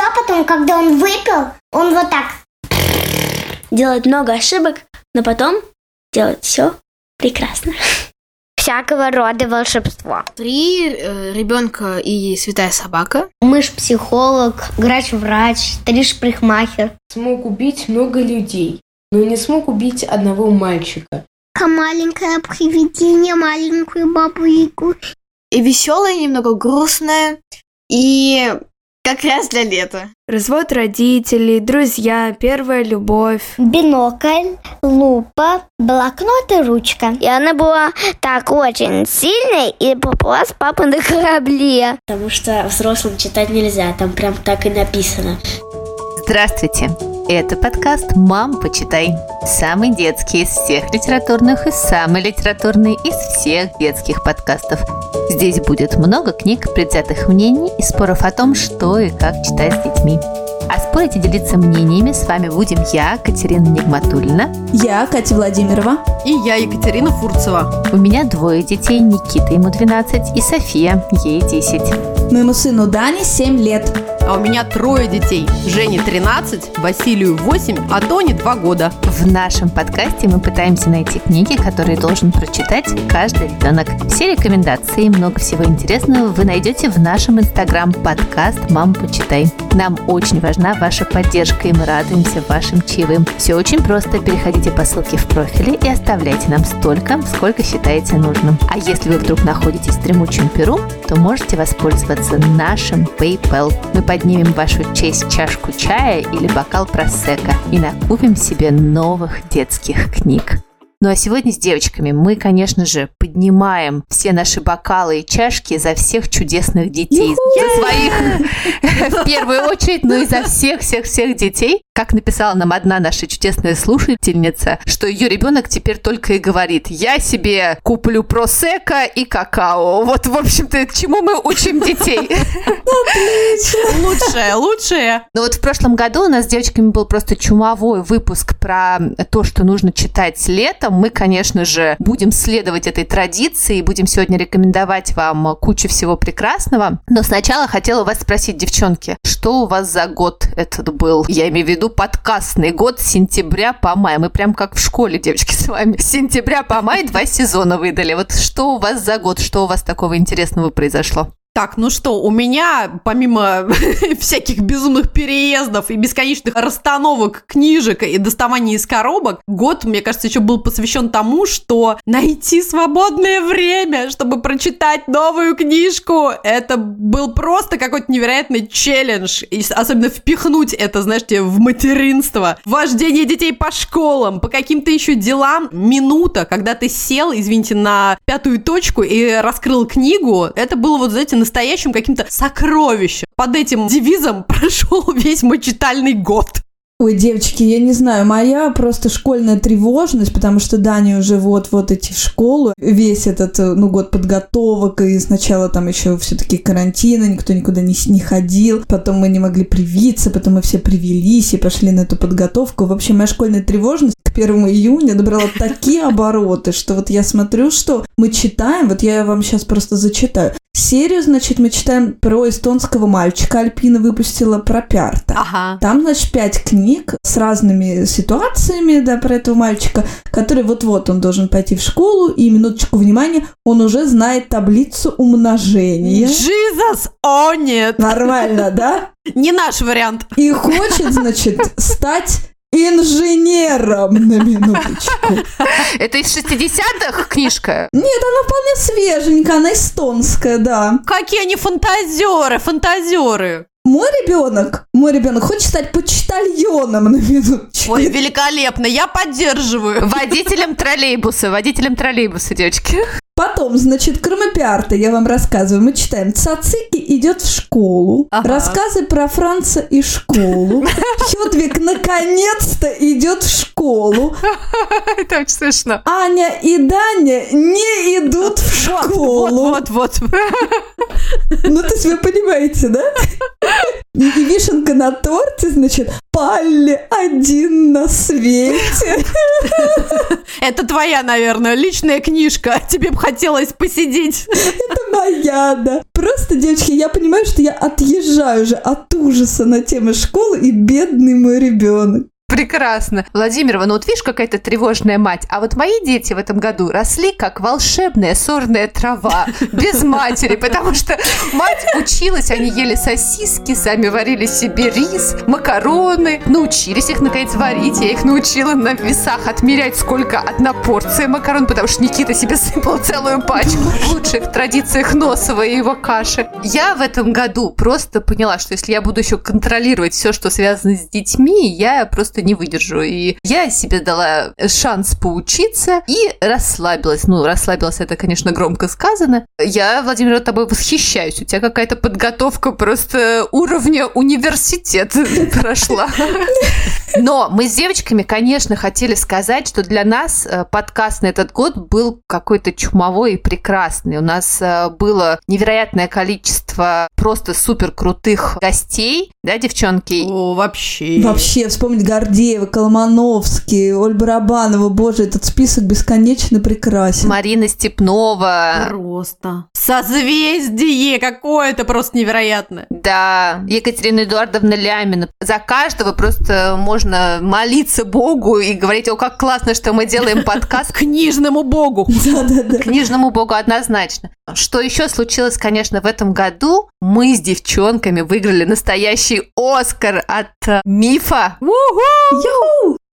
а потом, когда он выпил, он вот так. Делает много ошибок, но потом делает все прекрасно. Всякого рода волшебство. Три э, ребенка и святая собака. Мышь-психолог, грач-врач, стриж-парикмахер. Смог убить много людей, но не смог убить одного мальчика. Маленькое привидение, маленькую бабу-ягу. И веселая, немного грустная. И как раз для лета. Развод родителей, друзья, первая любовь. Бинокль, лупа, блокнот и ручка. И она была так очень сильной и попала с папой на корабле. Потому что взрослым читать нельзя, там прям так и написано. Здравствуйте! Это подкаст «Мам, почитай». Самый детский из всех литературных и самый литературный из всех детских подкастов. Здесь будет много книг, предвзятых мнений и споров о том, что и как читать с детьми. А спорить и делиться мнениями с вами будем я, Катерина Нигматульна. Я, Катя Владимирова. И я, Екатерина Фурцева. У меня двое детей, Никита, ему 12, и София, ей 10. Моему сыну Дане 7 лет. А у меня трое детей. Жене 13, Василию 8, а Тоне 2 года. В нашем подкасте мы пытаемся найти книги, которые должен прочитать каждый ребенок. Все рекомендации и много всего интересного вы найдете в нашем инстаграм подкаст «Мам, почитай». Нам очень важна ваша поддержка, и мы радуемся вашим чаевым. Все очень просто. Переходите по ссылке в профиле и оставляйте нам столько, сколько считаете нужным. А если вы вдруг находитесь в дремучем Перу, то можете воспользоваться нашим PayPal. Мы поднимем вашу честь чашку чая или бокал просека и накупим себе новых детских книг. Ну а сегодня с девочками мы, конечно же, поднимаем все наши бокалы и чашки за всех чудесных детей. За своих в первую очередь, но и за всех-всех-всех детей. Как написала нам одна наша чудесная слушательница, что ее ребенок теперь только и говорит, я себе куплю просека и какао. Вот, в общем-то, чему мы учим детей. Лучшее, лучшее. Ну вот в прошлом году у нас с девочками был просто чумовой выпуск про то, что нужно читать летом. Мы, конечно же, будем следовать этой традиции и будем сегодня рекомендовать вам кучу всего прекрасного. Но сначала хотела вас спросить, девчонки, что у вас за год этот был? Я имею в виду подкастный год с сентября по май. Мы прям как в школе, девочки, с вами. С сентября по май два сезона выдали. Вот что у вас за год? Что у вас такого интересного произошло? Так, ну что, у меня, помимо всяких безумных переездов и бесконечных расстановок книжек и доставания из коробок, год, мне кажется, еще был посвящен тому, что найти свободное время, чтобы прочитать новую книжку, это был просто какой-то невероятный челлендж. И особенно впихнуть это, знаете, в материнство, вождение детей по школам, по каким-то еще делам. Минута, когда ты сел, извините, на пятую точку и раскрыл книгу, это было вот, знаете, настоящим каким-то сокровищем. Под этим девизом прошел весь мой год. Ой, девочки, я не знаю, моя просто школьная тревожность, потому что Дани уже вот-вот идти в школу, весь этот, ну, год подготовок, и сначала там еще все-таки карантина, никто никуда не, не ходил, потом мы не могли привиться, потом мы все привелись и пошли на эту подготовку. В общем, моя школьная тревожность к 1 июня набрала такие обороты, что вот я смотрю, что мы читаем, вот я вам сейчас просто зачитаю. Серию, значит, мы читаем про эстонского мальчика. Альпина выпустила про Пярта. Ага. Там, значит, пять книг с разными ситуациями, да, про этого мальчика, который вот-вот он должен пойти в школу, и, минуточку внимания, он уже знает таблицу умножения. Jesus! О, нет! Нормально, да? Не наш вариант. И хочет, значит, стать инженером на минуточку. Это из 60-х книжка? Нет, она вполне свеженькая, она эстонская, да. Какие они фантазеры, фантазеры. Мой ребенок, мой ребенок хочет стать почтальоном на минуточку. Ой, великолепно, я поддерживаю. Водителем троллейбуса, водителем троллейбуса, девочки. Потом, значит, кроме пиарта, я вам рассказываю, мы читаем «Цацики идет в школу», Ага. рассказы про Франца и школу, Хедвиг наконец-то идет в школу, Это очень смешно. Аня и Даня не идут в школу. Вот, вот, вот. Ну, то есть вы понимаете, да? И, вишенка на торте, значит, Палли один на свете. Это твоя, наверное, личная книжка. Тебе бы хотелось посидеть. Это моя, да. Просто, девочки, я понимаю, что я отъезжаю уже от ужаса на тему школы и бедный мой ребенок. Прекрасно. Владимирова, ну вот видишь, какая-то тревожная мать. А вот мои дети в этом году росли как волшебная сорная трава, без матери, потому что мать училась, они ели сосиски, сами варили себе рис, макароны, научились их наконец варить. Я их научила на весах отмерять, сколько одна порция макарон, потому что Никита себе сыпал целую пачку в лучших традициях Носова и его каши. Я в этом году просто поняла, что если я буду еще контролировать все, что связано с детьми, я просто не выдержу. И я себе дала шанс поучиться и расслабилась. Ну, расслабилась, это, конечно, громко сказано. Я, Владимир, тобой восхищаюсь. У тебя какая-то подготовка просто уровня университет прошла. Но мы с девочками, конечно, хотели сказать, что для нас э, подкаст на этот год был какой-то чумовой и прекрасный. У нас э, было невероятное количество просто супер крутых гостей, да, девчонки? О, вообще. Вообще, вспомнить Гордеева, Колмановский, Оль Барабанова, боже, этот список бесконечно прекрасен. Марина Степнова. Просто. Созвездие какое-то просто невероятное. Да, Екатерина Эдуардовна Лямина. За каждого просто можно молиться Богу и говорить, о, как классно, что мы делаем подкаст. Книжному Богу. Да-да-да. Книжному Богу однозначно. Что еще случилось, конечно, в этом году? Мы с девчонками выиграли настоящий Оскар от э, Мифа.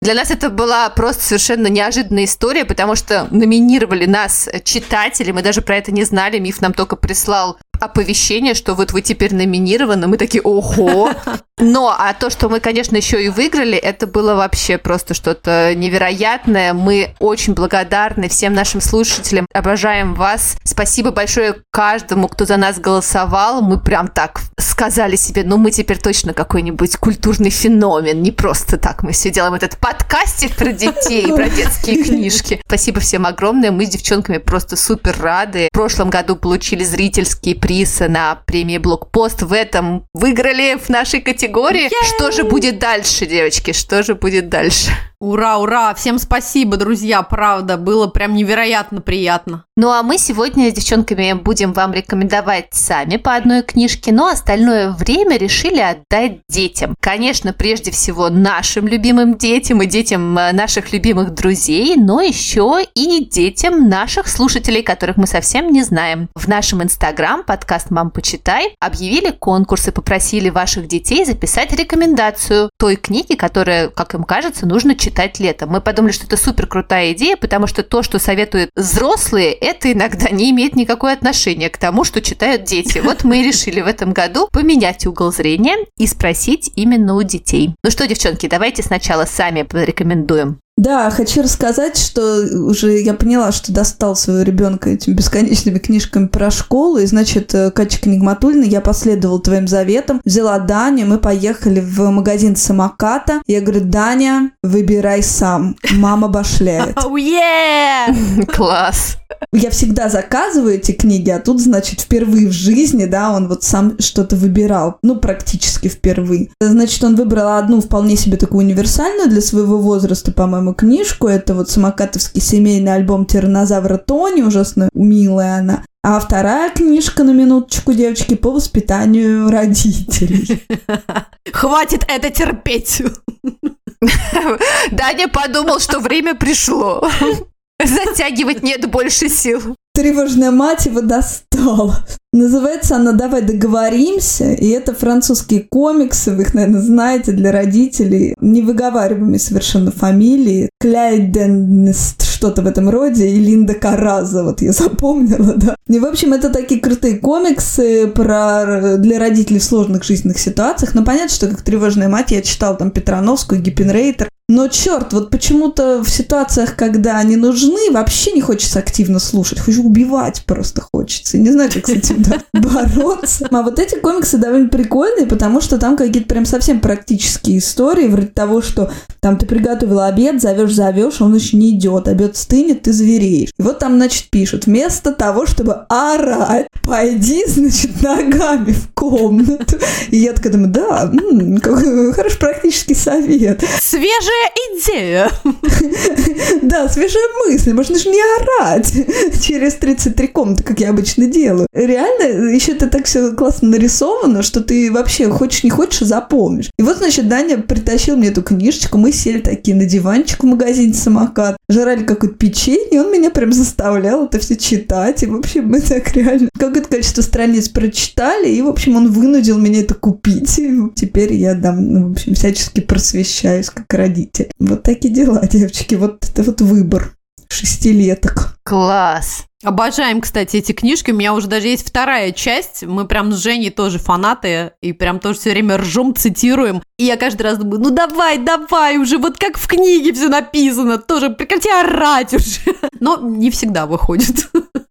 Для нас это была просто совершенно неожиданная история, потому что номинировали нас читатели, мы даже про это не знали, Миф нам только прислал оповещение, что вот вы теперь номинированы, мы такие, ого. Но, а то, что мы, конечно, еще и выиграли, это было вообще просто что-то невероятное. Мы очень благодарны всем нашим слушателям, обожаем вас. Спасибо большое каждому, кто за нас голосовал. Мы прям так сказали себе, ну мы теперь точно какой-нибудь культурный феномен, не просто так мы все делаем этот подкастик про детей, про детские книжки. Спасибо всем огромное, мы с девчонками просто супер рады. В прошлом году получили зрительский приз на премии Блокпост. В этом выиграли в нашей категории. Что же будет дальше, девочки? Что же будет дальше? Ура, ура! Всем спасибо, друзья, правда, было прям невероятно приятно. Ну а мы сегодня с девчонками будем вам рекомендовать сами по одной книжке, но остальное время решили отдать детям. Конечно, прежде всего нашим любимым детям и детям э, наших любимых друзей, но еще и детям наших слушателей, которых мы совсем не знаем. В нашем инстаграм подкаст «Мам, почитай» объявили конкурс и попросили ваших детей записать рекомендацию той книги, которая, как им кажется, нужно читать читать летом. Мы подумали, что это супер крутая идея, потому что то, что советуют взрослые, это иногда не имеет никакого отношения к тому, что читают дети. Вот мы и решили в этом году поменять угол зрения и спросить именно у детей. Ну что, девчонки, давайте сначала сами порекомендуем. Да, хочу рассказать, что уже я поняла, что достал своего ребенка этими бесконечными книжками про школу. И, значит, э, Катя Книгматульна, я последовала твоим заветам, взяла Даню, мы поехали в магазин самоката. Я говорю, Даня, выбирай сам, мама башляет. Oh, yeah! Класс! Я всегда заказываю эти книги, а тут, значит, впервые в жизни, да, он вот сам что-то выбирал. Ну, практически впервые. Значит, он выбрал одну вполне себе такую универсальную для своего возраста, по-моему, книжку. Это вот самокатовский семейный альбом тиранозавра Тони, ужасно милая она. А вторая книжка, на минуточку, девочки, по воспитанию родителей. Хватит это терпеть. Даня подумал, что время пришло. Затягивать нет больше сил. Тревожная мать его достала. Называется она «Давай договоримся», и это французские комиксы, вы их, наверное, знаете, для родителей, невыговариваемые совершенно фамилии. Кляйденст, что-то в этом роде, и Линда Караза, вот я запомнила, да. И, в общем, это такие крутые комиксы про, для родителей в сложных жизненных ситуациях. Но понятно, что как тревожная мать я читала там Петрановскую, Гиппенрейтер, но черт, вот почему-то в ситуациях, когда они нужны, вообще не хочется активно слушать. Хочешь убивать просто хочется. Не знаю, как с этим да, бороться. А вот эти комиксы довольно прикольные, потому что там какие-то прям совсем практические истории, вроде того, что Там ты приготовила обед, зовешь, зовешь, он еще не идет, обед стынет, ты звереешь. И вот там, значит, пишут, вместо того, чтобы орать, пойди, значит, ногами в комнату. И я такая думаю, да, м, какой хороший практический совет. Свежая идея. Да, свежая мысль, можно же не орать через 33 комнаты, как я обычно делаю. Реально, еще это так все классно нарисовано, что ты вообще хочешь не хочешь, запомнишь. И вот, значит, Даня притащил мне эту книжечку, мы сели такие на диванчик в магазине «Самокат», жрали какое-то печенье, и он меня прям заставлял это все читать, и, в общем, мы так реально какое-то количество страниц прочитали, и, в общем, он вынудил меня это купить, и теперь я, да, ну, в общем, всячески просвещаюсь как родитель. Вот такие дела, девочки, вот это вот выбор шестилеток. Класс. Обожаем, кстати, эти книжки. У меня уже даже есть вторая часть. Мы прям с Женей тоже фанаты. И прям тоже все время ржем, цитируем. И я каждый раз думаю, ну давай, давай уже, вот как в книге все написано. Тоже прекрати орать уже. Но не всегда выходит.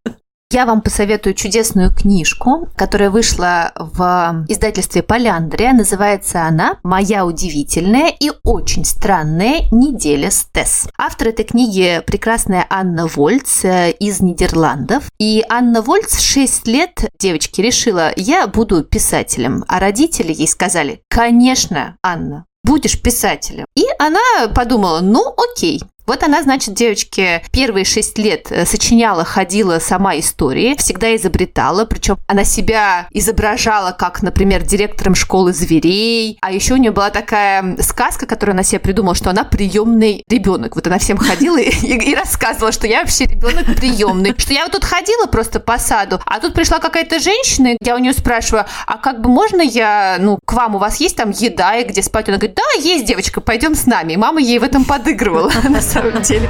Я вам посоветую чудесную книжку, которая вышла в издательстве Поляндрия. Называется она «Моя удивительная и очень странная неделя с Тесс». Автор этой книги прекрасная Анна Вольц э, из Нидерландов. И Анна Вольц 6 лет девочки решила, я буду писателем. А родители ей сказали, конечно, Анна, будешь писателем. И она подумала, ну окей, вот она, значит, девочке первые шесть лет э, сочиняла, ходила сама истории, всегда изобретала, причем она себя изображала как, например, директором школы зверей, а еще у нее была такая сказка, которую она себе придумала, что она приемный ребенок. Вот она всем ходила и, и, и рассказывала, что я вообще ребенок приемный, что я вот тут ходила просто по саду, а тут пришла какая-то женщина, я у нее спрашиваю, а как бы можно я, ну, к вам, у вас есть там еда и где спать? Она говорит, да, есть, девочка, пойдем с нами. И мама ей в этом подыгрывала, самом деле.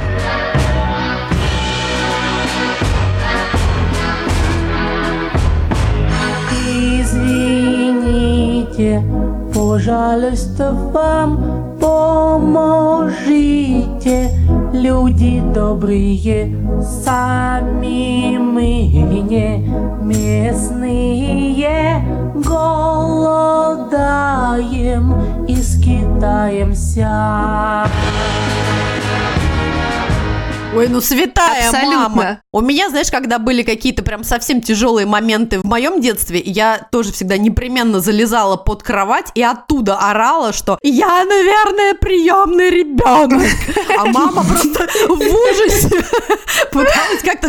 Извините, пожалуйста, вам поможите, люди добрые, сами мы не местные, голодаем и скитаемся. Ой, ну святая Абсолютно. мама. У меня, знаешь, когда были какие-то прям совсем тяжелые моменты в моем детстве, я тоже всегда непременно залезала под кровать и оттуда орала, что я, наверное, приемный ребенок. А мама просто в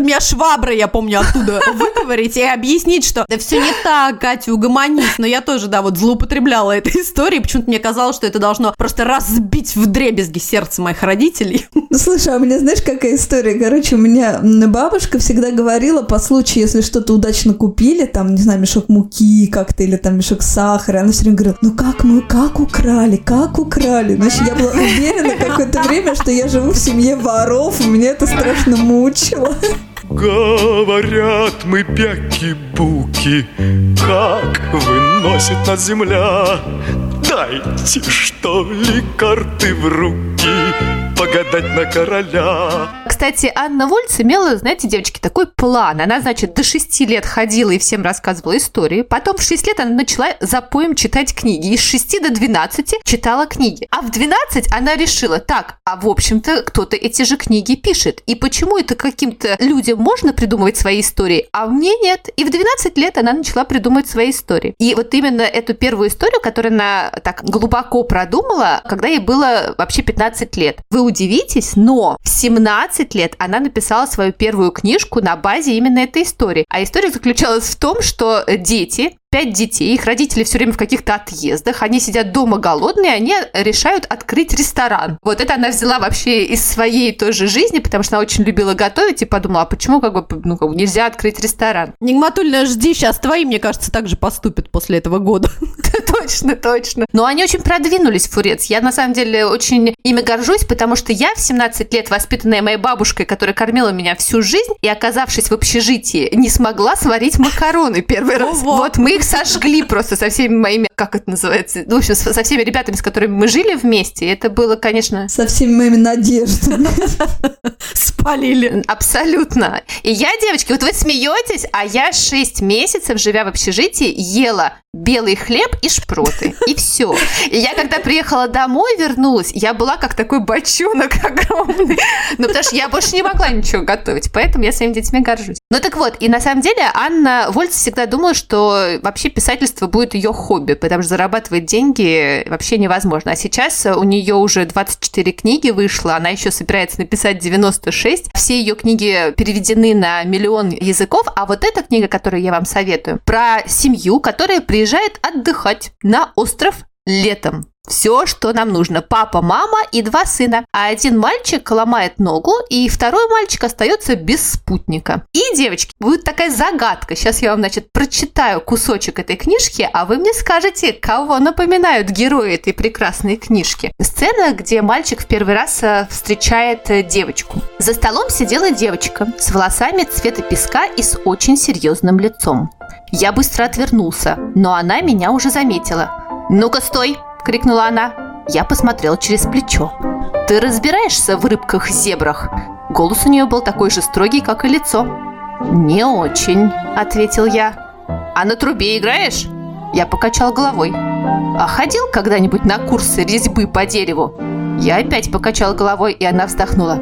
меня шваброй, я помню, оттуда выговорить и объяснить, что да все не так, Катя, угомонись. Но я тоже, да, вот злоупотребляла этой историей. Почему-то мне казалось, что это должно просто разбить в дребезги сердце моих родителей. Слушай, а у меня, знаешь, какая история? Короче, у меня бабушка всегда говорила по случаю, если что-то удачно купили, там, не знаю, мешок муки как-то или там мешок сахара, она все время говорила, ну как мы, как украли, как украли? Значит, я была уверена какое-то время, что я живу в семье воров, и меня это страшно мучило. Говорят мы бяки-буки, как выносит нас земля. Дайте, что ли, карты в руки, погадать на короля. Кстати, Анна Вольц имела, знаете, девочки, такой план. Она, значит, до 6 лет ходила и всем рассказывала истории. Потом в 6 лет она начала за поем читать книги. И с 6 до 12 читала книги. А в 12 она решила, так, а в общем-то кто-то эти же книги пишет. И почему это каким-то людям можно придумывать свои истории, а мне нет. И в 12 лет она начала придумывать свои истории. И вот именно эту первую историю, которую она так глубоко продумала, когда ей было вообще 15 лет. Вы удивитесь, но в 17 лет она написала свою первую книжку на базе именно этой истории. А история заключалась в том, что дети пять детей, их родители все время в каких-то отъездах, они сидят дома голодные, они решают открыть ресторан. Вот это она взяла вообще из своей тоже жизни, потому что она очень любила готовить и подумала, а почему как бы, ну, как бы нельзя открыть ресторан? Нигматульна, жди, сейчас твои, мне кажется, так же поступят после этого года. Точно, точно. Но они очень продвинулись, Фурец. Я, на самом деле, очень ими горжусь, потому что я в 17 лет, воспитанная моей бабушкой, которая кормила меня всю жизнь, и оказавшись в общежитии, не смогла сварить макароны первый раз. Вот мы их их сожгли просто со всеми моими, как это называется, ну, в общем, со всеми ребятами, с которыми мы жили вместе. Это было, конечно... Со всеми моими надеждами. Спалили. Абсолютно. И я, девочки, вот вы смеетесь, а я 6 месяцев, живя в общежитии, ела белый хлеб и шпроты. И все. И я, когда приехала домой, вернулась, я была как такой бочонок огромный. Ну, потому что я больше не могла ничего готовить. Поэтому я своими детьми горжусь. Ну, так вот, и на самом деле Анна Вольц всегда думала, что вообще писательство будет ее хобби, потому что зарабатывать деньги вообще невозможно. А сейчас у нее уже 24 книги вышло, она еще собирается написать 96. Все ее книги переведены на миллион языков, а вот эта книга, которую я вам советую, про семью, которая приезжает отдыхать на остров летом. Все, что нам нужно. Папа, мама и два сына. А один мальчик ломает ногу, и второй мальчик остается без спутника. И, девочки, будет такая загадка. Сейчас я вам, значит, прочитаю кусочек этой книжки, а вы мне скажете, кого напоминают герои этой прекрасной книжки. Сцена, где мальчик в первый раз э, встречает э, девочку. За столом сидела девочка с волосами цвета песка и с очень серьезным лицом. Я быстро отвернулся, но она меня уже заметила. «Ну-ка, стой!» – крикнула она. Я посмотрел через плечо. «Ты разбираешься в рыбках-зебрах?» Голос у нее был такой же строгий, как и лицо. «Не очень», – ответил я. «А на трубе играешь?» Я покачал головой. «А ходил когда-нибудь на курсы резьбы по дереву?» Я опять покачал головой, и она вздохнула.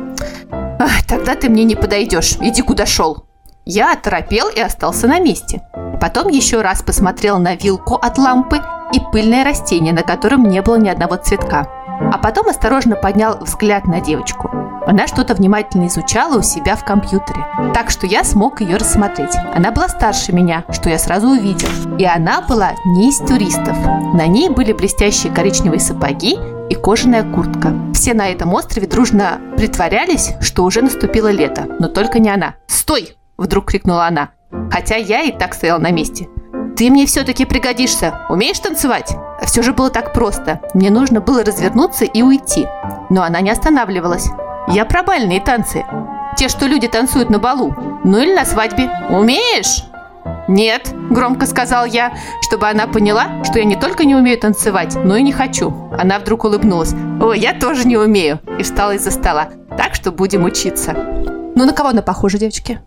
«Тогда ты мне не подойдешь. Иди куда шел». Я оторопел и остался на месте. Потом еще раз посмотрел на вилку от лампы и пыльное растение, на котором не было ни одного цветка. А потом осторожно поднял взгляд на девочку. Она что-то внимательно изучала у себя в компьютере, так что я смог ее рассмотреть. Она была старше меня, что я сразу увидел. И она была не из туристов. На ней были блестящие коричневые сапоги и кожаная куртка. Все на этом острове дружно притворялись, что уже наступило лето, но только не она. «Стой!» – вдруг крикнула она, хотя я и так стоял на месте. Ты мне все-таки пригодишься. Умеешь танцевать? Все же было так просто. Мне нужно было развернуться и уйти. Но она не останавливалась. Я про бальные танцы. Те, что люди танцуют на балу. Ну или на свадьбе. Умеешь? «Нет», – громко сказал я, чтобы она поняла, что я не только не умею танцевать, но и не хочу. Она вдруг улыбнулась. «О, я тоже не умею!» и встала из-за стола. «Так что будем учиться». Ну, на кого она похожа, девочки?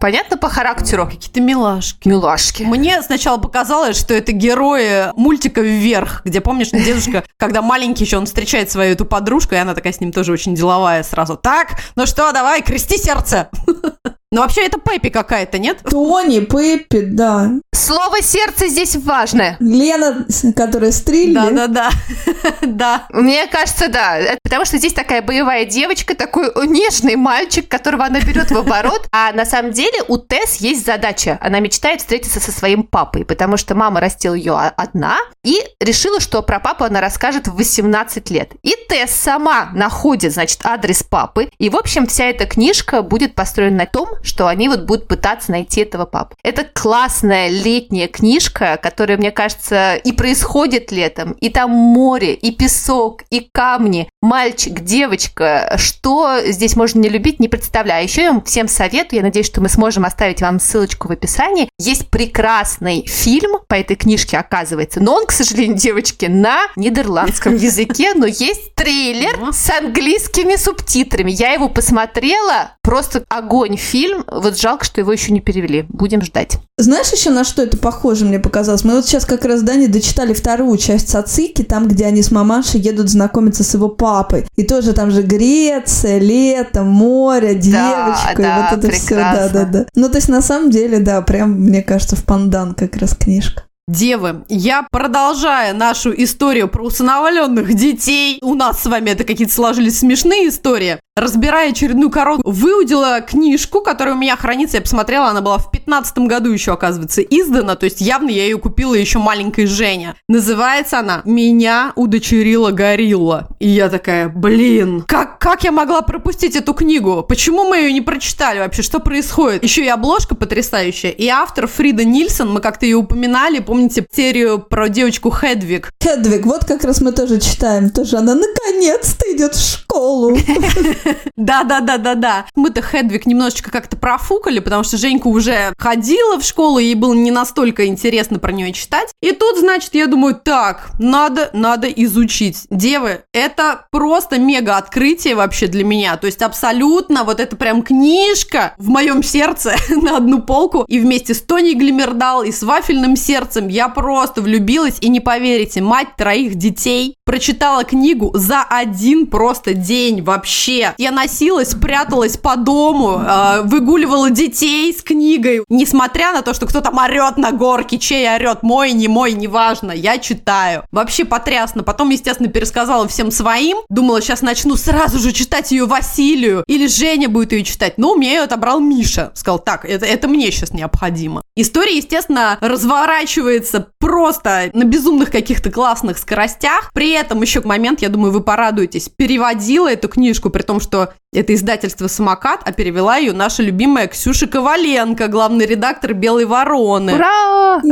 Понятно по характеру? Какие-то милашки. Милашки. Мне сначала показалось, что это герои мультика «Вверх», где, помнишь, дедушка, когда маленький еще, он встречает свою эту подружку, и она такая с ним тоже очень деловая сразу. Так, ну что, давай, крести сердце. Ну, вообще, это Пеппи какая-то, нет? Тони, Пеппи, да. Слово «сердце» здесь важное. Лена, которая стрельни. Да-да-да. Да. Мне кажется, да. Потому что здесь такая боевая девочка, такой нежный мальчик, которого она берет в оборот. А на самом деле у Тесс есть задача. Она мечтает встретиться со своим папой, потому что мама растила ее одна и решила, что про папу она расскажет в 18 лет. И Тесс сама находит, значит, адрес папы. И, в общем, вся эта книжка будет построена на том, что они вот будут пытаться найти этого папу. Это классная летняя книжка, которая, мне кажется, и происходит летом. И там море, и песок, и камни. Мальчик, девочка. Что здесь можно не любить, не представляю. Еще я вам всем советую, я надеюсь, что мы сможем оставить вам ссылочку в описании. Есть прекрасный фильм по этой книжке, оказывается. Но он, к сожалению, девочки, на нидерландском языке, но есть трейлер с английскими субтитрами. Я его посмотрела, просто огонь фильм. Вот жалко, что его еще не перевели. Будем ждать. Знаешь еще на что это похоже, мне показалось? Мы вот сейчас как раз, да, не дочитали вторую часть Сацики, там, где они с мамашей едут знакомиться с его папой. И тоже там же Греция, лето, море, девочка, да, и вот это все, да, да, да. Ну, то есть, на самом деле, да, прям, мне кажется, в пандан как раз книжка. Девы, я продолжаю нашу историю про усыновленных детей. У нас с вами это какие-то сложились смешные истории. Разбирая очередную коробку, выудила книжку, которая у меня хранится. Я посмотрела, она была в 15 году еще, оказывается, издана. То есть явно я ее купила еще маленькой Женя. Называется она «Меня удочерила горилла». И я такая, блин, как, как я могла пропустить эту книгу? Почему мы ее не прочитали вообще? Что происходит? Еще и обложка потрясающая. И автор Фрида Нильсон, мы как-то ее упоминали, помните серию про девочку Хедвиг? Хедвиг, вот как раз мы тоже читаем. Тоже она наконец наконец-то идет в школу. Да-да-да-да-да. Мы-то Хедвиг немножечко как-то профукали, потому что Женька уже ходила в школу, ей было не настолько интересно про нее читать. И тут, значит, я думаю, так, надо, надо изучить. Девы, это просто мега открытие вообще для меня. То есть абсолютно вот это прям книжка в моем сердце на одну полку. И вместе с Тони Глимердал и с вафельным сердцем я просто влюбилась. И не поверите, мать троих детей прочитала книгу за один просто день вообще. Я носилась, пряталась по дому, э, выгуливала детей с книгой. Несмотря на то, что кто-то орет на горке, чей орет, мой, не мой, неважно, я читаю. Вообще потрясно. Потом, естественно, пересказала всем своим. Думала, сейчас начну сразу же читать ее Василию. Или Женя будет ее читать. Но у меня ее отобрал Миша. Сказал, так, это, это мне сейчас необходимо. История, естественно, разворачивается просто на безумных каких-то классных скоростях. При этом еще момент, я думаю, вы порадуетесь, переводила эту книжку, при том, что это издательство «Самокат», а перевела ее наша любимая Ксюша Коваленко, главный редактор «Белой вороны». Ура!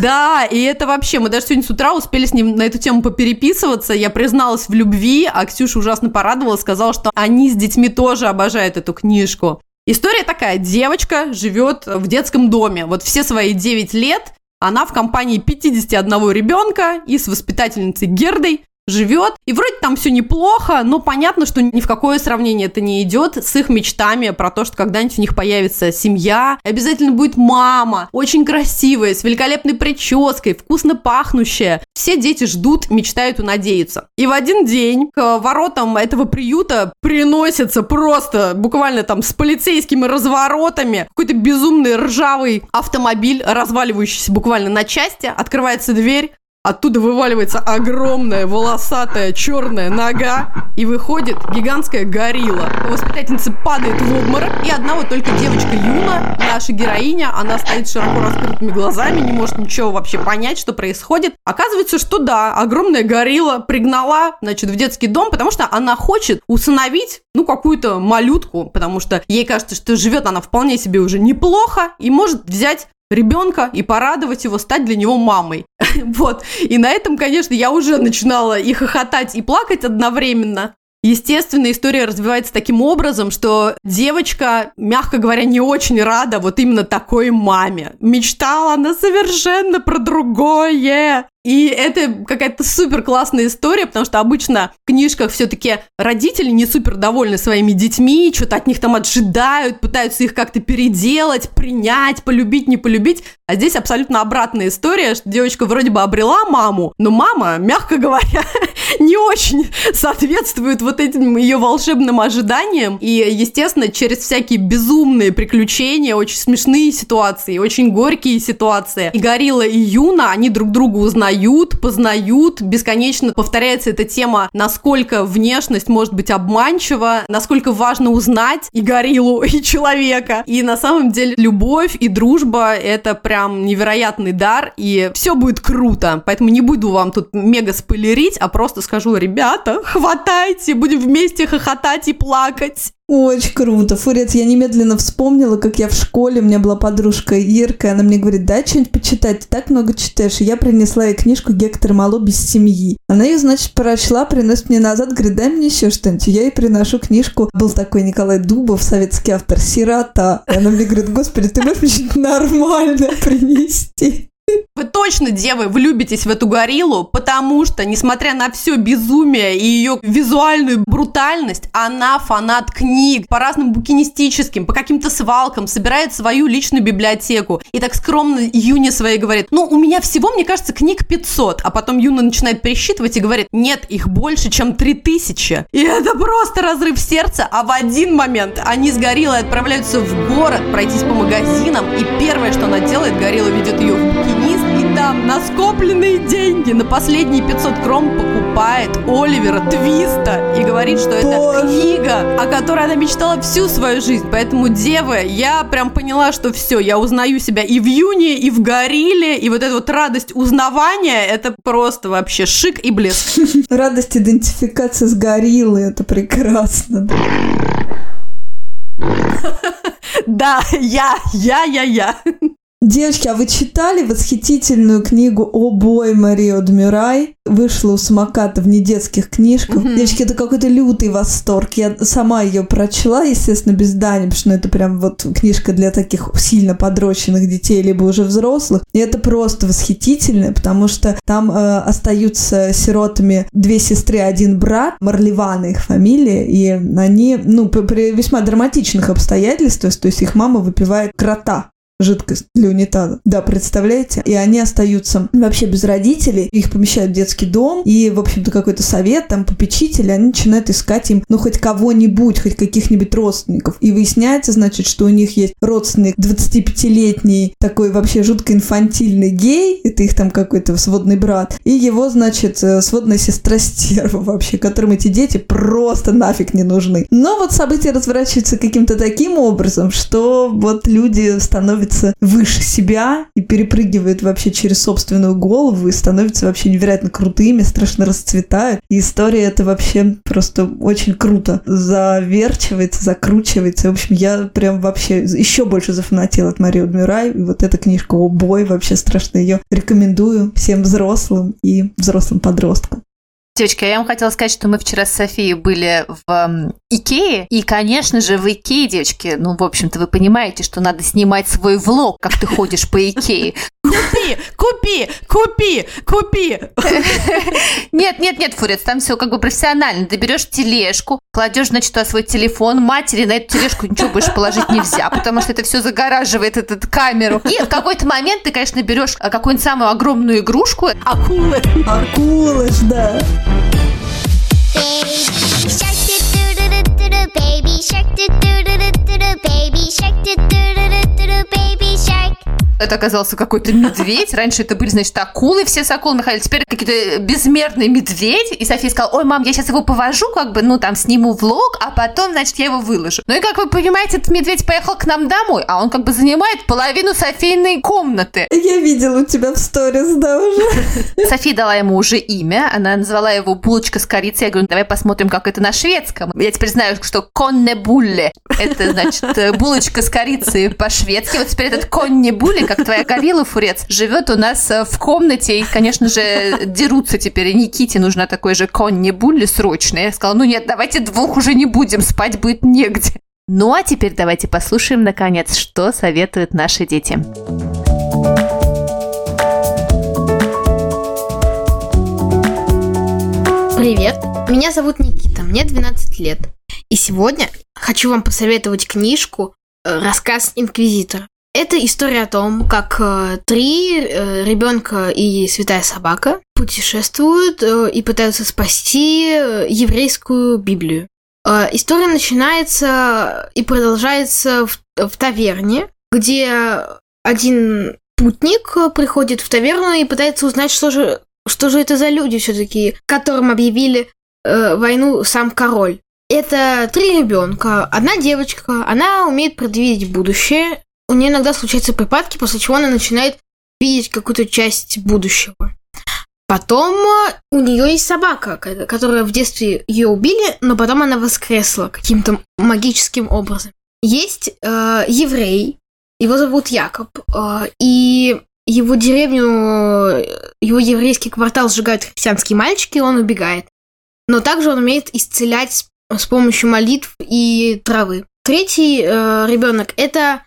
Да, и это вообще, мы даже сегодня с утра успели с ним на эту тему попереписываться. Я призналась в любви, а Ксюша ужасно порадовала, сказала, что они с детьми тоже обожают эту книжку. История такая. Девочка живет в детском доме. Вот все свои 9 лет она в компании 51 ребенка и с воспитательницей Гердой живет. И вроде там все неплохо, но понятно, что ни в какое сравнение это не идет с их мечтами про то, что когда-нибудь у них появится семья, обязательно будет мама, очень красивая, с великолепной прической, вкусно пахнущая. Все дети ждут, мечтают и надеются. И в один день к воротам этого приюта приносится просто буквально там с полицейскими разворотами какой-то безумный ржавый автомобиль, разваливающийся буквально на части. Открывается дверь, Оттуда вываливается огромная волосатая черная нога и выходит гигантская горилла. Воспитательница падает в обморок, и одна вот только девочка Юна, наша героиня, она стоит широко раскрытыми глазами, не может ничего вообще понять, что происходит. Оказывается, что да, огромная горилла пригнала, значит, в детский дом, потому что она хочет усыновить, ну, какую-то малютку, потому что ей кажется, что живет она вполне себе уже неплохо и может взять ребенка и порадовать его, стать для него мамой. вот. И на этом, конечно, я уже начинала и хохотать, и плакать одновременно. Естественно, история развивается таким образом, что девочка, мягко говоря, не очень рада вот именно такой маме. Мечтала она совершенно про другое. И это какая-то супер классная история, потому что обычно в книжках все-таки родители не супер довольны своими детьми, что-то от них там отжидают, пытаются их как-то переделать, принять, полюбить, не полюбить. А здесь абсолютно обратная история, что девочка вроде бы обрела маму, но мама, мягко говоря, не очень соответствует вот этим ее волшебным ожиданиям. И, естественно, через всякие безумные приключения, очень смешные ситуации, очень горькие ситуации. И Горилла, и Юна, они друг друга узнают познают. Бесконечно повторяется эта тема, насколько внешность может быть обманчива, насколько важно узнать и гориллу, и человека. И на самом деле любовь и дружба — это прям невероятный дар, и все будет круто. Поэтому не буду вам тут мега спойлерить, а просто скажу, ребята, хватайте, будем вместе хохотать и плакать. Очень круто. Фурец, я немедленно вспомнила, как я в школе, у меня была подружка Ирка, она мне говорит, дай что-нибудь почитать, ты так много читаешь. И я принесла ей книжку Гектор Мало без семьи. Она ее, значит, прочла, приносит мне назад, говорит, дай мне еще что-нибудь. Я ей приношу книжку. Был такой Николай Дубов, советский автор, «Сирота». И она мне говорит, господи, ты можешь мне что-нибудь нормальное принести? Вы точно, девы, влюбитесь в эту гориллу, потому что, несмотря на все безумие и ее визуальную брутальность, она фанат книг по разным букинистическим, по каким-то свалкам, собирает свою личную библиотеку. И так скромно Юне своей говорит, ну, у меня всего, мне кажется, книг 500. А потом Юна начинает пересчитывать и говорит, нет, их больше, чем 3000. И это просто разрыв сердца. А в один момент они с гориллой отправляются в город пройтись по магазинам. И первое, что она делает, горилла ведет ее в букинист там на скопленные деньги на последние 500 кром покупает Оливера Твиста и говорит, что это книга, о которой она мечтала всю свою жизнь. Поэтому, девы, я прям поняла, что все, я узнаю себя и в Юне, и в Горилле, и вот эта вот радость узнавания, это просто вообще шик и блеск. Радость идентификации с гориллой, это прекрасно. Да, я, я, я, я. Девочки, а вы читали восхитительную книгу «О бой, Марио Дмюрай»? Вышла у самоката в недетских книжках. Мгм. Девочки, это какой-то лютый восторг. Я сама ее прочла, естественно, без Дани, потому что ну, это прям вот книжка для таких сильно подрощенных детей, либо уже взрослых. И это просто восхитительно, потому что там э, остаются сиротами две сестры, один брат, Марливана их фамилия, и они, ну, при весьма драматичных обстоятельствах, то есть их мама выпивает крота жидкость для унитаза. Да, представляете? И они остаются вообще без родителей, их помещают в детский дом, и, в общем-то, какой-то совет, там, попечители, они начинают искать им, ну, хоть кого-нибудь, хоть каких-нибудь родственников. И выясняется, значит, что у них есть родственник 25-летний, такой вообще жутко инфантильный гей, это их там какой-то сводный брат, и его, значит, э, сводная сестра стерва вообще, которым эти дети просто нафиг не нужны. Но вот события разворачиваются каким-то таким образом, что вот люди становятся выше себя и перепрыгивают вообще через собственную голову и становятся вообще невероятно крутыми, страшно расцветают. И история это вообще просто очень круто заверчивается, закручивается. В общем, я прям вообще еще больше зафанатела от Марио Дмюрай. И вот эта книжка «О бой» вообще страшно ее рекомендую всем взрослым и взрослым подросткам. Девочки, а я вам хотела сказать, что мы вчера с Софией были в Икее, и, конечно же, в Икее, девочки, ну, в общем-то, вы понимаете, что надо снимать свой влог, как ты ходишь по Икее. Купи, купи, купи, купи. Нет, нет, нет, Фурец, там все как бы профессионально. Ты берешь тележку, кладешь, значит, туда свой телефон, матери на эту тележку ничего больше положить нельзя, потому что это все загораживает этот камеру. И в какой-то момент ты, конечно, берешь а, какую-нибудь самую огромную игрушку, Акулы. Акулыш, да. Baby shark do do do do do do baby shark это оказался какой-то медведь. Раньше это были, значит, акулы, все с акулами ходили. Теперь какие-то безмерный медведь. И София сказала, ой, мам, я сейчас его повожу, как бы, ну, там, сниму влог, а потом, значит, я его выложу. Ну и, как вы понимаете, этот медведь поехал к нам домой, а он как бы занимает половину Софийной комнаты. Я видела у тебя в сторис, да, уже. София дала ему уже имя, она назвала его булочка с корицей. Я говорю, давай посмотрим, как это на шведском. Я теперь знаю, что коннебулле – это, значит, булочка с корицей по-шведски. Вот теперь этот коннебулле, как твоя горилла, Фурец, живет у нас э, в комнате, и, конечно же, дерутся теперь. И Никите нужна такой же коннебулле срочно. Я сказала, ну нет, давайте двух уже не будем, спать будет негде. Ну а теперь давайте послушаем, наконец, что советуют наши дети. Привет, меня зовут Никита, мне 12 лет. И сегодня хочу вам посоветовать книжку э, «Рассказ Инквизитора». Это история о том, как э, три э, ребенка и святая собака путешествуют э, и пытаются спасти э, еврейскую Библию. Э, история начинается и продолжается в, в таверне, где один путник приходит в таверну и пытается узнать, что же, что же это за люди все-таки, которым объявили э, войну сам король. Это три ребенка, одна девочка, она умеет предвидеть будущее, у нее иногда случаются припадки, после чего она начинает видеть какую-то часть будущего. Потом э, у нее есть собака, ко- которая в детстве ее убили, но потом она воскресла каким-то магическим образом. Есть э, еврей, его зовут Якоб, э, и его деревню, э, его еврейский квартал сжигают христианские мальчики, и он убегает. Но также он умеет исцелять с помощью молитв и травы. Третий э, ребенок это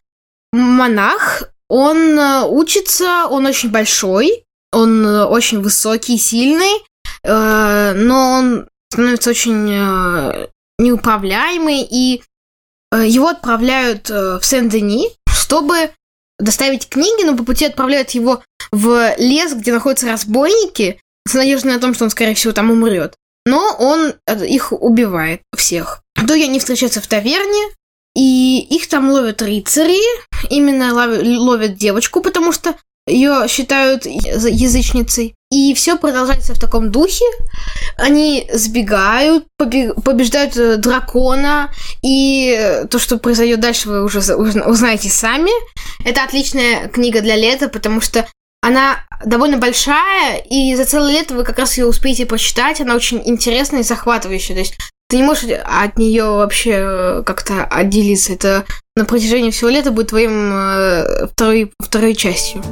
монах. Он э, учится, он очень большой, он э, очень высокий, сильный, э, но он становится очень э, неуправляемый, и э, его отправляют э, в Сен-Дени, чтобы доставить книги, но по пути отправляют его в лес, где находятся разбойники, с надеждой на том, что он, скорее всего, там умрет. Но он их убивает всех. В итоге они встречаются в таверне, и их там ловят рыцари, именно лов- ловят девочку, потому что ее считают язычницей. И все продолжается в таком духе. Они сбегают, побе- побеждают э, дракона, и э, то, что произойдет дальше, вы уже узнаете сами. Это отличная книга для лета, потому что она довольно большая, и за целое лето вы как раз ее успеете прочитать. Она очень интересная и захватывающая. То есть Ты не можешь от нее вообще э, как-то отделиться. Это на протяжении всего лета будет твоим э, второй, второй частью.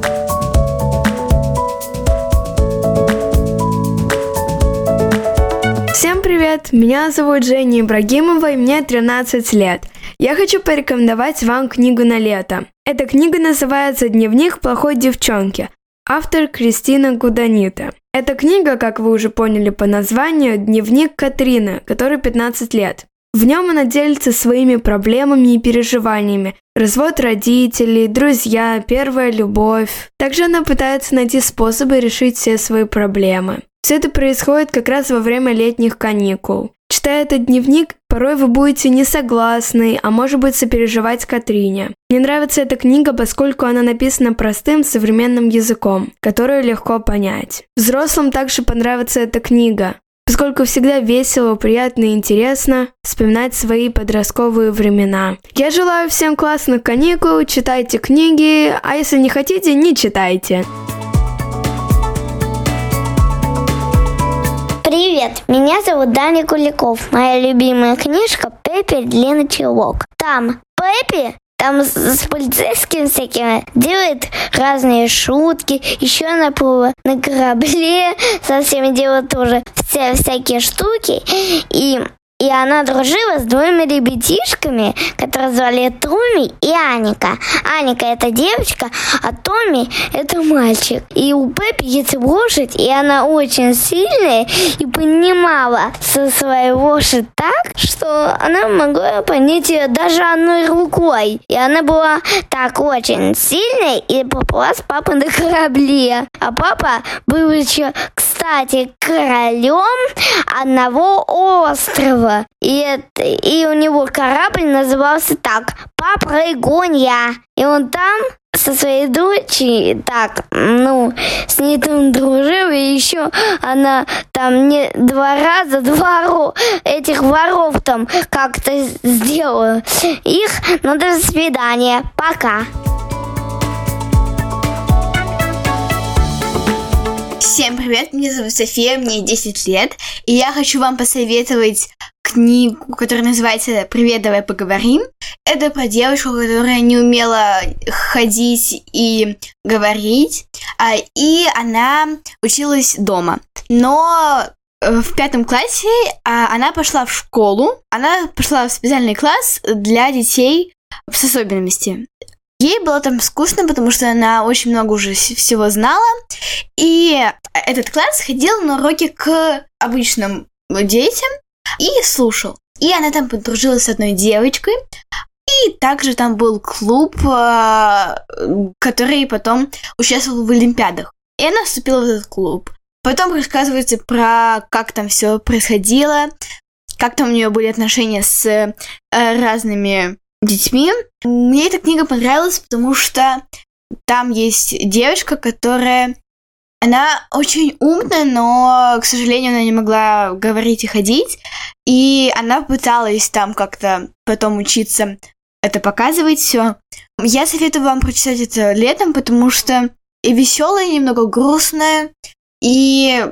Всем привет! Меня зовут Женя Ибрагимова и мне 13 лет. Я хочу порекомендовать вам книгу на лето. Эта книга называется «Дневник плохой девчонки». Автор Кристина Гуданита. Эта книга, как вы уже поняли по названию, дневник Катрины, которой 15 лет. В нем она делится своими проблемами и переживаниями. Развод родителей, друзья, первая любовь. Также она пытается найти способы решить все свои проблемы. Все это происходит как раз во время летних каникул. Читая этот дневник, порой вы будете не согласны, а может быть сопереживать Катрине. Мне нравится эта книга, поскольку она написана простым современным языком, который легко понять. Взрослым также понравится эта книга, поскольку всегда весело, приятно и интересно вспоминать свои подростковые времена. Я желаю всем классных каникул, читайте книги, а если не хотите, не читайте. Привет, меня зовут Даня Куликов. Моя любимая книжка «Пеппи длинный чулок». Там Пеппи там с, с полицейскими всякими делает разные шутки. Еще она была на корабле, со всеми делает тоже все всякие штуки. И и она дружила с двумя ребятишками, которые звали Томми и Аника. Аника это девочка, а Томми это мальчик. И у Пеппи есть лошадь, и она очень сильная и понимала со своей лошадь так, что она могла понять ее даже одной рукой. И она была так очень сильной и поплыла с папой на корабле. А папа был еще, кстати, королем одного острова. И, это, и у него корабль назывался так Попрыгунья. И он там со своей дочерью, так, ну, с ней там дружил, и еще она там не два раза, два ро, этих воров там как-то сделала. Их, ну, до свидания, пока. Всем привет, меня зовут София, мне 10 лет, и я хочу вам посоветовать книгу, которая называется «Привет, давай поговорим». Это про девушку, которая не умела ходить и говорить, а, и она училась дома. Но э, в пятом классе а, она пошла в школу, она пошла в специальный класс для детей с особенностями. Ей было там скучно, потому что она очень много уже всего знала. И этот класс ходил на уроки к обычным детям и слушал. И она там подружилась с одной девочкой. И также там был клуб, а, который потом участвовал в Олимпиадах. И она вступила в этот клуб. Потом рассказывается про как там все происходило, как там у нее были отношения с э, разными детьми. Мне эта книга понравилась, потому что там есть девочка, которая... Она очень умная, но, к сожалению, она не могла говорить и ходить. И она пыталась там как-то потом учиться это показывать все. Я советую вам прочитать это летом, потому что и веселое, и немного грустное, и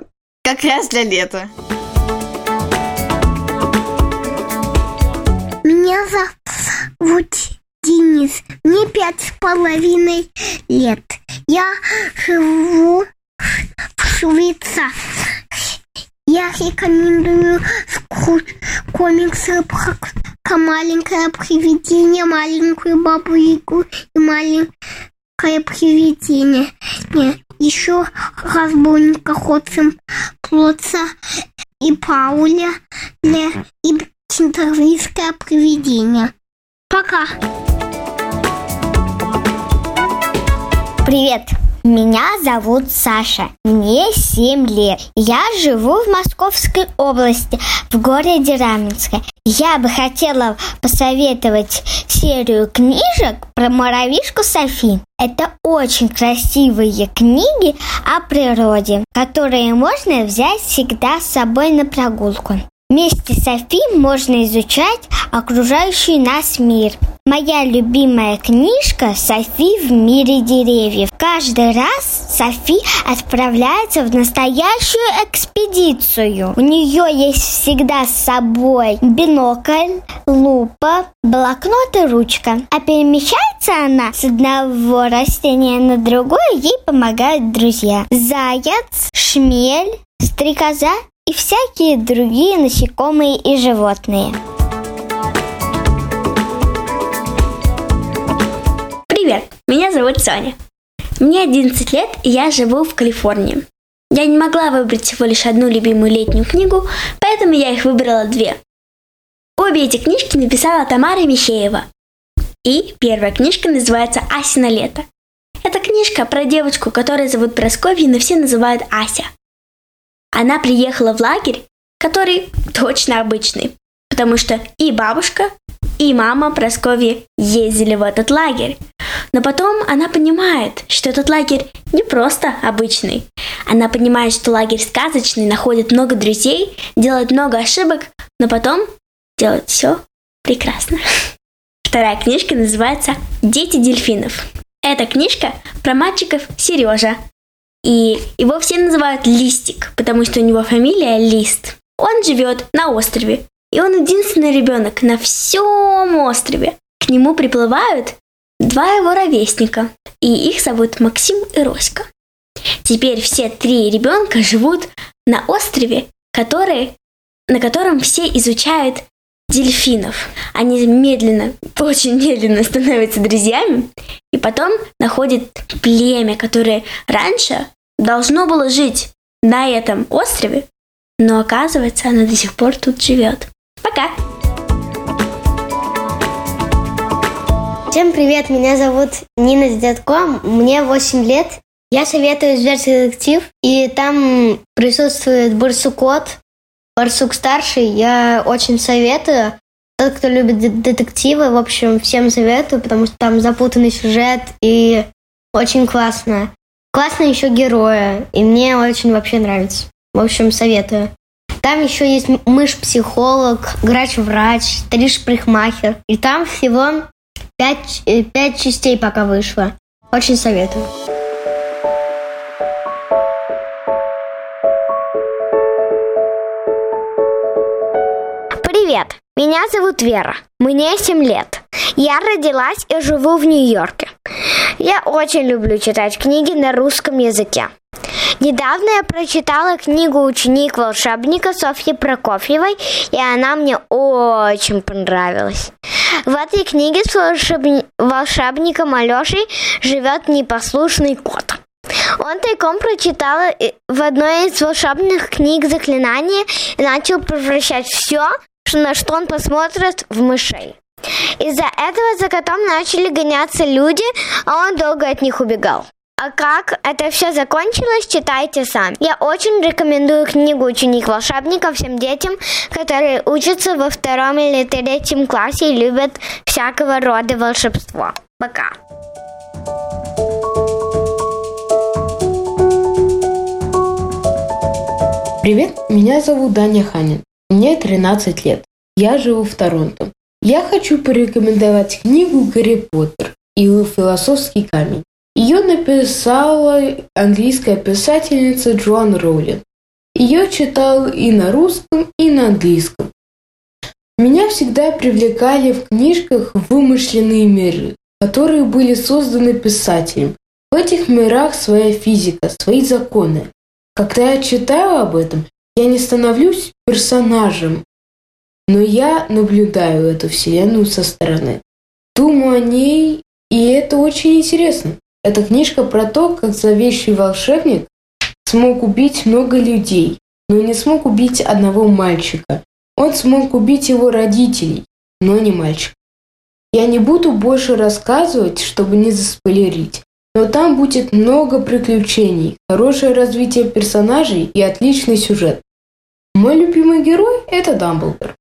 как раз для лета. Меня зовут Денис. Мне пять с половиной лет. Я живу в Швейцарии. Я рекомендую комиксы про маленькое привидение, маленькую бабу и маленькое привидение. Еще разбойника Ходцем Плотца и Пауля и Кентервийское привидение. Пока! Привет! Меня зовут Саша, мне 7 лет. Я живу в Московской области, в городе Раменское. Я бы хотела посоветовать серию книжек про муравьишку Софи. Это очень красивые книги о природе, которые можно взять всегда с собой на прогулку. Вместе с Софи можно изучать окружающий нас мир. Моя любимая книжка «Софи в мире деревьев». Каждый раз Софи отправляется в настоящую экспедицию. У нее есть всегда с собой бинокль, лупа, блокнот и ручка. А перемещается она с одного растения на другое, ей помогают друзья. Заяц, шмель, стрекоза и всякие другие насекомые и животные. Привет, меня зовут Соня. Мне 11 лет, и я живу в Калифорнии. Я не могла выбрать всего лишь одну любимую летнюю книгу, поэтому я их выбрала две. Обе эти книжки написала Тамара Михеева. И первая книжка называется «Асина лето». Это книжка про девочку, которую зовут Просковья, но все называют Ася. Она приехала в лагерь, который точно обычный, потому что и бабушка, и мама Просковьи ездили в этот лагерь. Но потом она понимает, что этот лагерь не просто обычный. Она понимает, что лагерь сказочный, находит много друзей, делает много ошибок, но потом делает все прекрасно. Вторая книжка называется «Дети дельфинов». Эта книжка про мальчиков Сережа. И его все называют Листик, потому что у него фамилия Лист. Он живет на острове, и он единственный ребенок на всем острове. К нему приплывают два его ровесника, и их зовут Максим и Роська. Теперь все три ребенка живут на острове, который, на котором все изучают дельфинов. Они медленно, очень медленно становятся друзьями, и потом находят племя, которое раньше должно было жить на этом острове, но оказывается, оно до сих пор тут живет. Пока! Всем привет, меня зовут Нина Дедко, мне 8 лет. Я советую «Зверский детектив», и там присутствует Барсукот, Барсук старший. Я очень советую. Тот, кто любит детективы, в общем, всем советую, потому что там запутанный сюжет и очень классно. Классно еще герои, и мне очень вообще нравится. В общем, советую. Там еще есть мышь-психолог, грач-врач, стриж-парикмахер. И там всего пять, э, пять частей пока вышло. Очень советую. Привет, меня зовут Вера. Мне 7 лет. Я родилась и живу в Нью-Йорке. Я очень люблю читать книги на русском языке. Недавно я прочитала книгу «Ученик волшебника» Софьи Прокофьевой, и она мне очень понравилась. В этой книге с волшебни... волшебником Алешей живет непослушный кот. Он тайком прочитал в одной из волшебных книг заклинания и начал превращать все, на что он посмотрит, в мышей. Из-за этого за котом начали гоняться люди, а он долго от них убегал. А как это все закончилось, читайте сами. Я очень рекомендую книгу «Ученик волшебника» всем детям, которые учатся во втором или третьем классе и любят всякого рода волшебство. Пока. Привет, меня зовут Даня Ханин. Мне 13 лет. Я живу в Торонто. Я хочу порекомендовать книгу «Гарри Поттер» и «Философский камень». Ее написала английская писательница Джоан Роулинг. Ее читал и на русском, и на английском. Меня всегда привлекали в книжках вымышленные миры, которые были созданы писателем. В этих мирах своя физика, свои законы. Когда я читаю об этом, я не становлюсь персонажем, но я наблюдаю эту вселенную со стороны. Думаю о ней, и это очень интересно. Эта книжка про то, как зловещий волшебник смог убить много людей, но не смог убить одного мальчика. Он смог убить его родителей, но не мальчика. Я не буду больше рассказывать, чтобы не заспойлерить, но там будет много приключений, хорошее развитие персонажей и отличный сюжет. Мой любимый герой – это Дамблдор.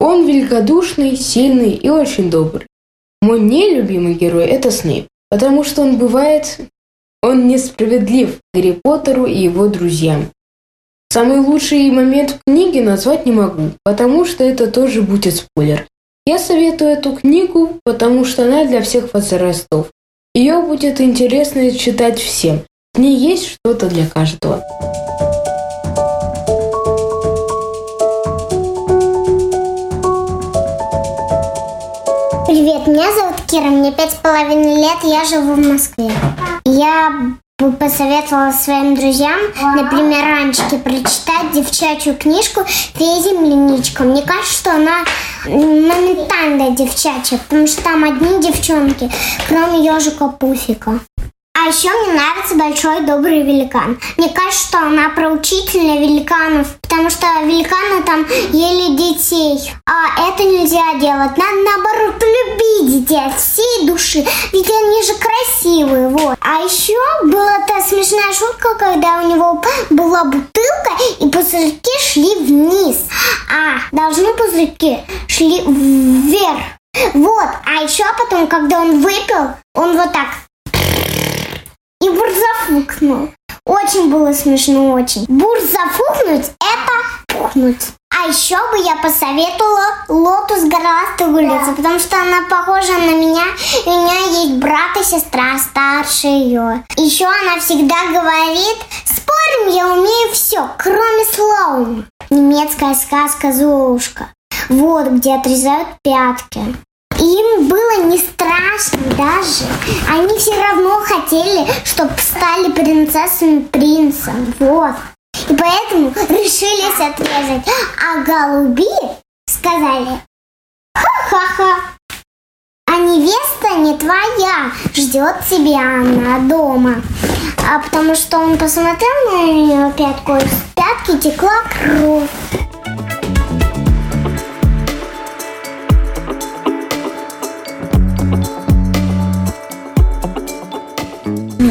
Он великодушный, сильный и очень добрый. Мой нелюбимый герой – это Снейп, потому что он бывает, он несправедлив Гарри Поттеру и его друзьям. Самый лучший момент в книге назвать не могу, потому что это тоже будет спойлер. Я советую эту книгу, потому что она для всех возрастов. Ее будет интересно читать всем. В ней есть что-то для каждого. Привет, меня зовут Кира, мне пять с половиной лет, я живу в Москве. Я посоветовала своим друзьям, например, Анечке, прочитать девчачью книжку «Фея земляничка». Мне кажется, что она моментальная девчачья, потому что там одни девчонки, кроме ежика Пуфика. А еще мне нравится большой добрый великан. Мне кажется, что она про учителя великанов, потому что великаны там ели детей. А это нельзя делать. Надо наоборот любить детей от всей души. Ведь они же красивые, вот. А еще была та смешная шутка, когда у него была бутылка, и пузырьки шли вниз. А должны пузырьки шли вверх. Вот. А еще потом, когда он выпил, он вот так и бур зафукнул. Очень было смешно, очень. Бур зафукнуть – это пухнуть. А еще бы я посоветовала Лотту с Горластой улицы, потому что она похожа на меня. У меня есть брат и сестра старше ее. Еще она всегда говорит, спорим, я умею все, кроме слоума. Немецкая сказка «Золушка». Вот где отрезают пятки. Им было не страшно даже. Они все равно хотели, чтобы стали принцессами принцем. Вот. И поэтому решились отрезать. А голуби сказали, ха-ха-ха. А невеста не твоя, ждет тебя она дома. А потому что он посмотрел на ее пятку, и с пятки текла кровь.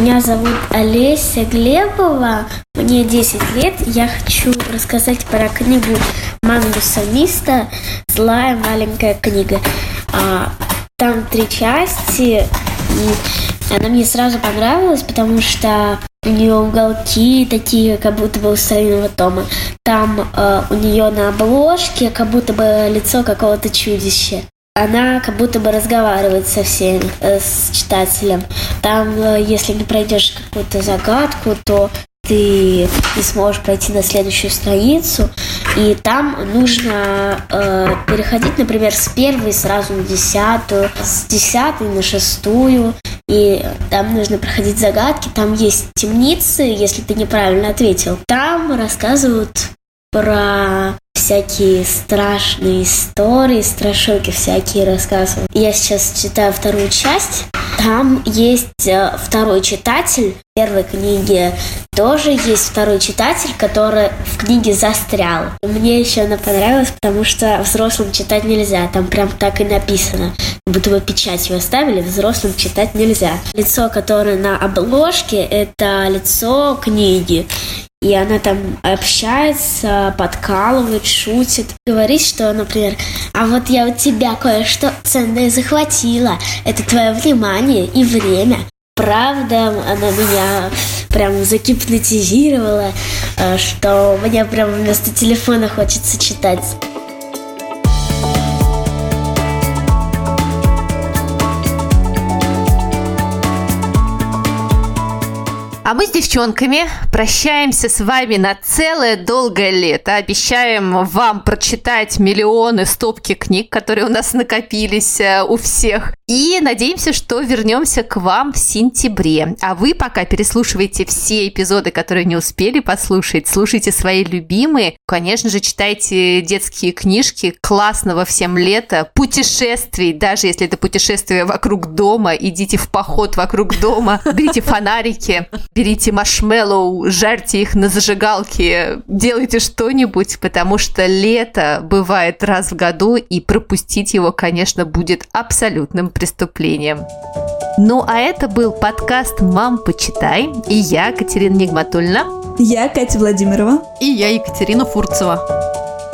Меня зовут Олеся Глебова, мне 10 лет. Я хочу рассказать про книгу Мангуса Миста «Злая маленькая книга». А, там три части, и она мне сразу понравилась, потому что у нее уголки такие, как будто бы у старинного тома. Там э, у нее на обложке как будто бы лицо какого-то чудища она как будто бы разговаривает со всеми, э, с читателем. Там, э, если не пройдешь какую-то загадку, то ты не сможешь пройти на следующую страницу, и там нужно э, переходить, например, с первой сразу на десятую, с десятой на шестую, и там нужно проходить загадки, там есть темницы, если ты неправильно ответил. Там рассказывают про всякие страшные истории, страшилки всякие рассказывают. Я сейчас читаю вторую часть. Там есть э, второй читатель первой книги. Тоже есть второй читатель, который в книге застрял. Мне еще она понравилась, потому что взрослым читать нельзя. Там прям так и написано. Будто бы печатью оставили, взрослым читать нельзя. Лицо, которое на обложке, это лицо книги и она там общается, подкалывает, шутит, говорит, что, например, а вот я у тебя кое-что ценное захватила, это твое внимание и время. Правда, она меня прям загипнотизировала, э, что мне прям вместо телефона хочется читать. А мы с девчонками прощаемся с вами на целое долгое лето. Обещаем вам прочитать миллионы стопки книг, которые у нас накопились э, у всех. И надеемся, что вернемся к вам в сентябре. А вы пока переслушивайте все эпизоды, которые не успели послушать. Слушайте свои любимые. Конечно же, читайте детские книжки классного всем лета, путешествий, даже если это путешествие вокруг дома, идите в поход вокруг дома, берите фонарики, берите маршмеллоу, жарьте их на зажигалке, делайте что-нибудь, потому что лето бывает раз в году, и пропустить его, конечно, будет абсолютным преступлением. Ну, а это был подкаст «Мам, почитай» и я, Катерина Нигматульна. Я Катя Владимирова. И я, Екатерина Фурцева.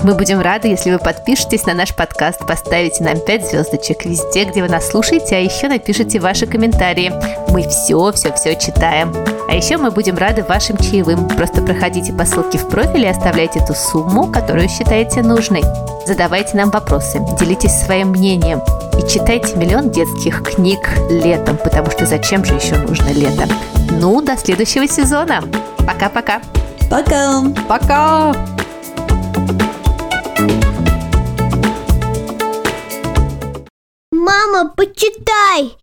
Мы будем рады, если вы подпишетесь на наш подкаст, поставите нам 5 звездочек везде, где вы нас слушаете, а еще напишите ваши комментарии. Мы все-все-все читаем. А еще мы будем рады вашим чаевым. Просто проходите по ссылке в профиле и оставляйте ту сумму, которую считаете нужной. Задавайте нам вопросы, делитесь своим мнением и читайте миллион детских книг летом, потому что зачем же еще нужно лето? Ну, до следующего сезона. Пока-пока. Пока. Пока. Мама, почитай!